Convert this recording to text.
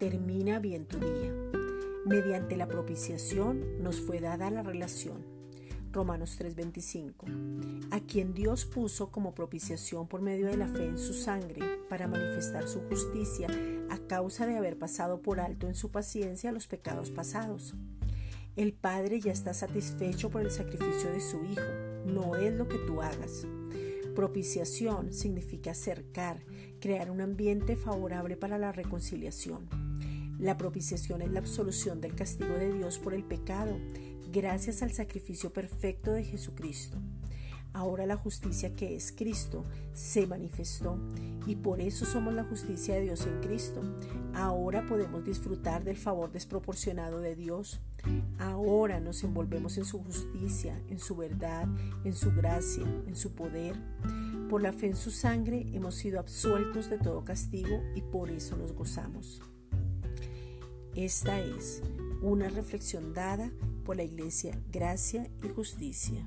ilumina bien tu día. Mediante la propiciación nos fue dada la relación. Romanos 3:25, a quien Dios puso como propiciación por medio de la fe en su sangre para manifestar su justicia a causa de haber pasado por alto en su paciencia los pecados pasados. El Padre ya está satisfecho por el sacrificio de su Hijo, no es lo que tú hagas. Propiciación significa acercar, crear un ambiente favorable para la reconciliación. La propiciación es la absolución del castigo de Dios por el pecado gracias al sacrificio perfecto de Jesucristo. Ahora la justicia que es Cristo se manifestó y por eso somos la justicia de Dios en Cristo. Ahora podemos disfrutar del favor desproporcionado de Dios. Ahora nos envolvemos en su justicia, en su verdad, en su gracia, en su poder. Por la fe en su sangre hemos sido absueltos de todo castigo y por eso nos gozamos. Esta es una reflexión dada por la Iglesia Gracia y Justicia.